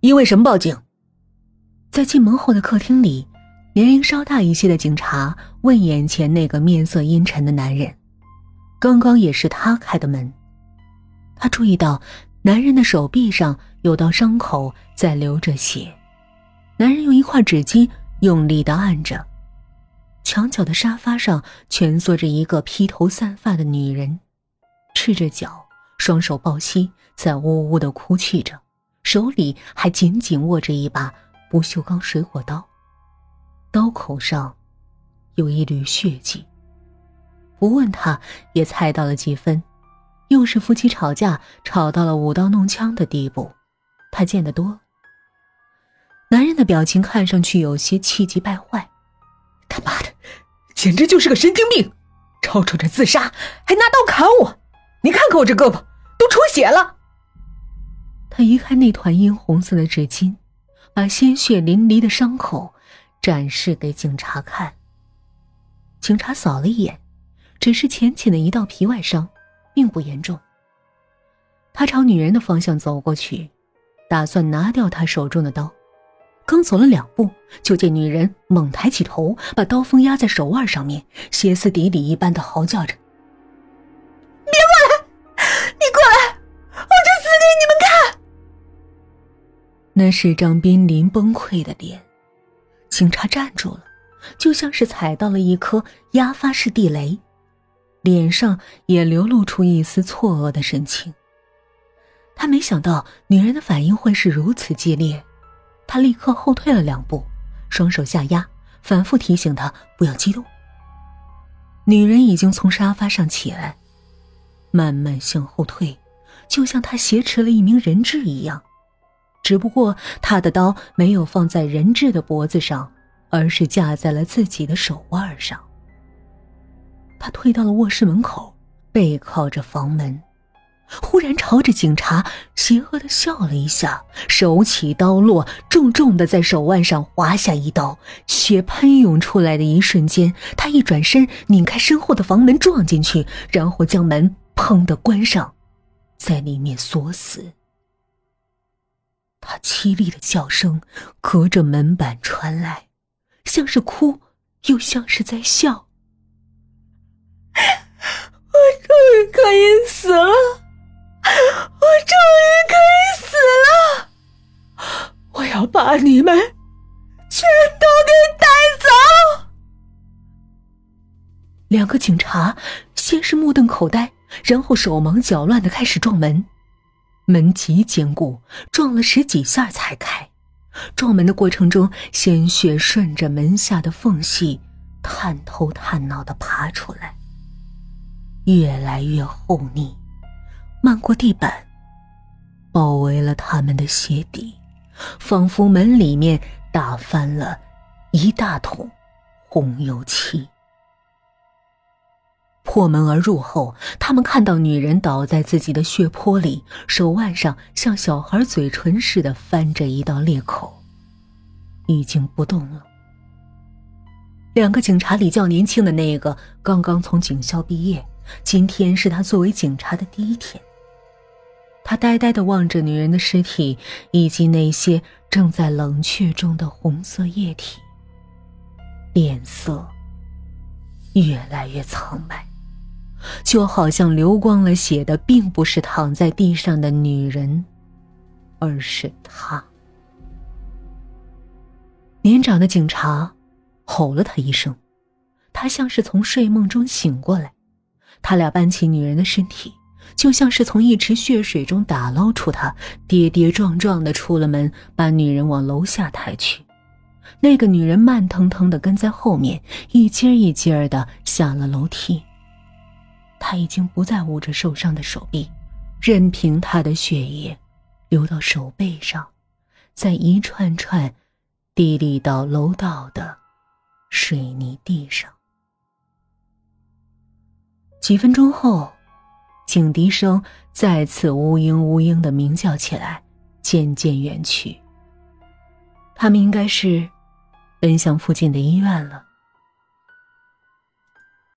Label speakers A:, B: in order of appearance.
A: 因为什么报警？
B: 在进门后的客厅里，年龄稍大一些的警察问眼前那个面色阴沉的男人。刚刚也是他开的门。他注意到男人的手臂上有道伤口在流着血，男人用一块纸巾用力的按着。墙角的沙发上蜷缩着一个披头散发的女人，赤着脚，双手抱膝，在呜呜的哭泣着，手里还紧紧握着一把不锈钢水果刀，刀口上有一缕血迹。不问他也猜到了几分。又是夫妻吵架，吵到了舞刀弄枪的地步，他见得多。男人的表情看上去有些气急败坏，
A: 他妈的，简直就是个神经病，吵吵着自杀，还拿刀砍我！你看看我这胳膊都出血了。
B: 他移开那团殷红色的纸巾，把鲜血淋漓的伤口展示给警察看。警察扫了一眼，只是浅浅的一道皮外伤。并不严重。他朝女人的方向走过去，打算拿掉她手中的刀。刚走了两步，就见女人猛抬起头，把刀锋压在手腕上面，歇斯底里一般的嚎叫着：“那是张濒临崩溃的脸。警察站住了，就像是踩到了一颗压发式地雷。脸上也流露出一丝错愕的神情。他没想到女人的反应会是如此激烈，他立刻后退了两步，双手下压，反复提醒她不要激动。女人已经从沙发上起来，慢慢向后退，就像她挟持了一名人质一样，只不过他的刀没有放在人质的脖子上，而是架在了自己的手腕上。他退到了卧室门口，背靠着房门，忽然朝着警察邪恶的笑了一下，手起刀落，重重的在手腕上划下一刀，血喷涌出来的一瞬间，他一转身，拧开身后的房门撞进去，然后将门砰的关上，在里面锁死。他凄厉的叫声隔着门板传来，像是哭，又像是在笑。
C: 我终于可以死了！我终于可以死了！我要把你们全都给带走！
B: 两个警察先是目瞪口呆，然后手忙脚乱的开始撞门。门极坚固，撞了十几下才开。撞门的过程中，鲜血顺着门下的缝隙探头探脑的爬出来。越来越厚腻，漫过地板，包围了他们的鞋底，仿佛门里面打翻了一大桶红油漆。破门而入后，他们看到女人倒在自己的血泊里，手腕上像小孩嘴唇似的翻着一道裂口，已经不动了。两个警察里较年轻的那个，刚刚从警校毕业。今天是他作为警察的第一天。他呆呆的望着女人的尸体，以及那些正在冷却中的红色液体，脸色越来越苍白，就好像流光了血的并不是躺在地上的女人，而是他。年长的警察吼了他一声，他像是从睡梦中醒过来。他俩搬起女人的身体，就像是从一池血水中打捞出她，跌跌撞撞的出了门，把女人往楼下抬去。那个女人慢腾腾的跟在后面，一阶一阶的下了楼梯。他已经不再捂着受伤的手臂，任凭他的血液流到手背上，在一串串滴沥到楼道的水泥地上。几分钟后，警笛声再次呜嘤呜嘤的鸣叫起来，渐渐远去。他们应该是奔向附近的医院了。